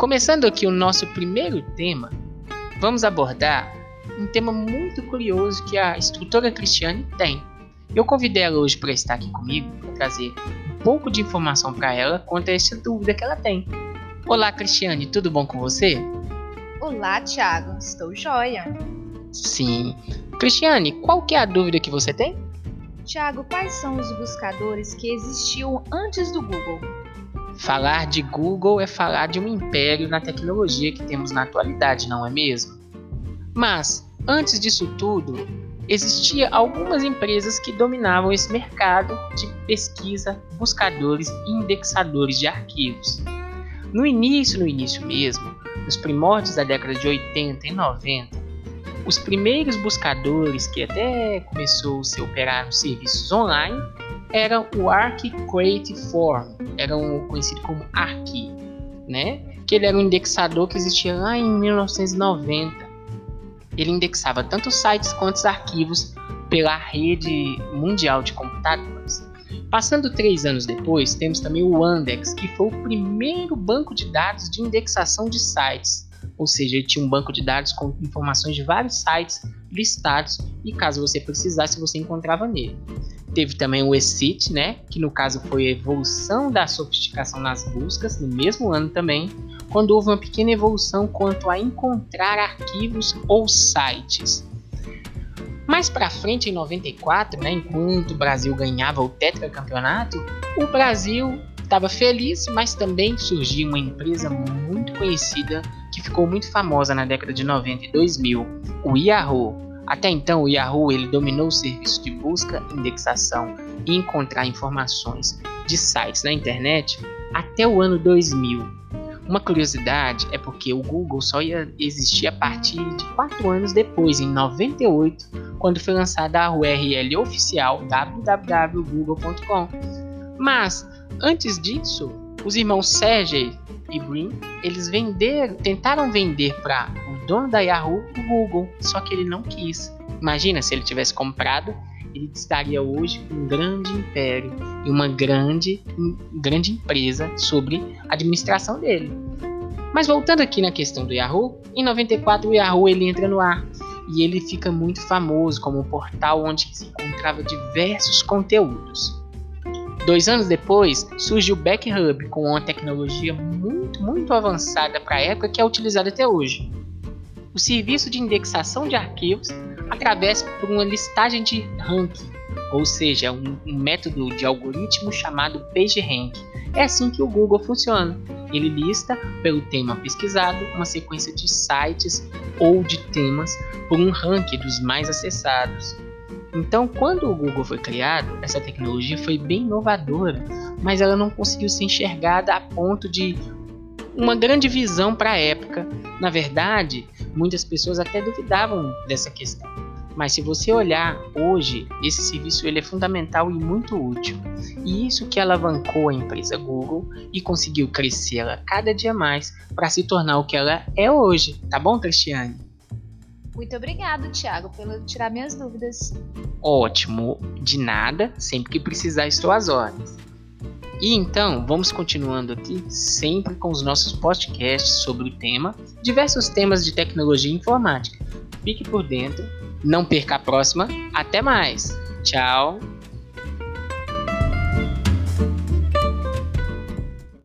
Começando aqui o nosso primeiro tema, vamos abordar um tema muito curioso que a instrutora Cristiane tem. Eu convidei ela hoje para estar aqui comigo para trazer um pouco de informação para ela quanto a essa dúvida que ela tem. Olá, Cristiane, tudo bom com você? Olá, Thiago, estou joia. Sim. Cristiane, qual que é a dúvida que você tem? Tiago, quais são os buscadores que existiam antes do Google? Falar de Google é falar de um império na tecnologia que temos na atualidade, não é mesmo? Mas, antes disso tudo, existia algumas empresas que dominavam esse mercado de pesquisa, buscadores e indexadores de arquivos. No início, no início mesmo, nos primórdios da década de 80 e 90, os primeiros buscadores que até começou a se operar nos serviços online eram o Arc Create Form, eram conhecido como Arc, né? Que ele era um indexador que existia lá em 1990. Ele indexava tanto sites quanto arquivos pela rede mundial de computadores. Passando três anos depois, temos também o Andex, que foi o primeiro banco de dados de indexação de sites ou seja, ele tinha um banco de dados com informações de vários sites listados e caso você precisasse, você encontrava nele. Teve também o ESIT, né, que no caso foi a evolução da sofisticação nas buscas, no mesmo ano também, quando houve uma pequena evolução quanto a encontrar arquivos ou sites. Mais para frente, em 94, né, enquanto o Brasil ganhava o tetracampeonato, o Brasil estava feliz, mas também surgiu uma empresa muito conhecida que ficou muito famosa na década de 90 e 2000, o Yahoo. Até então, o Yahoo ele dominou o serviço de busca, indexação e encontrar informações de sites na internet até o ano 2000. Uma curiosidade é porque o Google só ia existir a partir de 4 anos depois, em 98, quando foi lançada a URL oficial www.google.com. Mas Antes disso, os irmãos Sergey e Brin, eles venderam, tentaram vender para dono da Yahoo o Google, só que ele não quis. Imagina se ele tivesse comprado, ele estaria hoje com um grande império e uma grande, grande empresa sobre a administração dele. Mas voltando aqui na questão do Yahoo, em 94 o Yahoo ele entra no ar e ele fica muito famoso como um portal onde se encontrava diversos conteúdos. Dois anos depois, surge o Backhub com uma tecnologia muito, muito avançada para a época que é utilizada até hoje. O serviço de indexação de arquivos atravessa por uma listagem de ranking, ou seja, um, um método de algoritmo chamado PageRank. É assim que o Google funciona. Ele lista pelo tema pesquisado uma sequência de sites ou de temas por um ranking dos mais acessados. Então, quando o Google foi criado, essa tecnologia foi bem inovadora, mas ela não conseguiu ser enxergada a ponto de uma grande visão para a época. Na verdade, muitas pessoas até duvidavam dessa questão. Mas se você olhar hoje, esse serviço ele é fundamental e muito útil. E isso que alavancou a empresa Google e conseguiu crescer ela cada dia mais para se tornar o que ela é hoje. Tá bom, Cristiane? Muito obrigado, Thiago, pelo tirar minhas dúvidas. Ótimo, de nada, sempre que precisar estou às ordens. E então, vamos continuando aqui sempre com os nossos podcasts sobre o tema, diversos temas de tecnologia e informática. Fique por dentro, não perca a próxima, até mais. Tchau.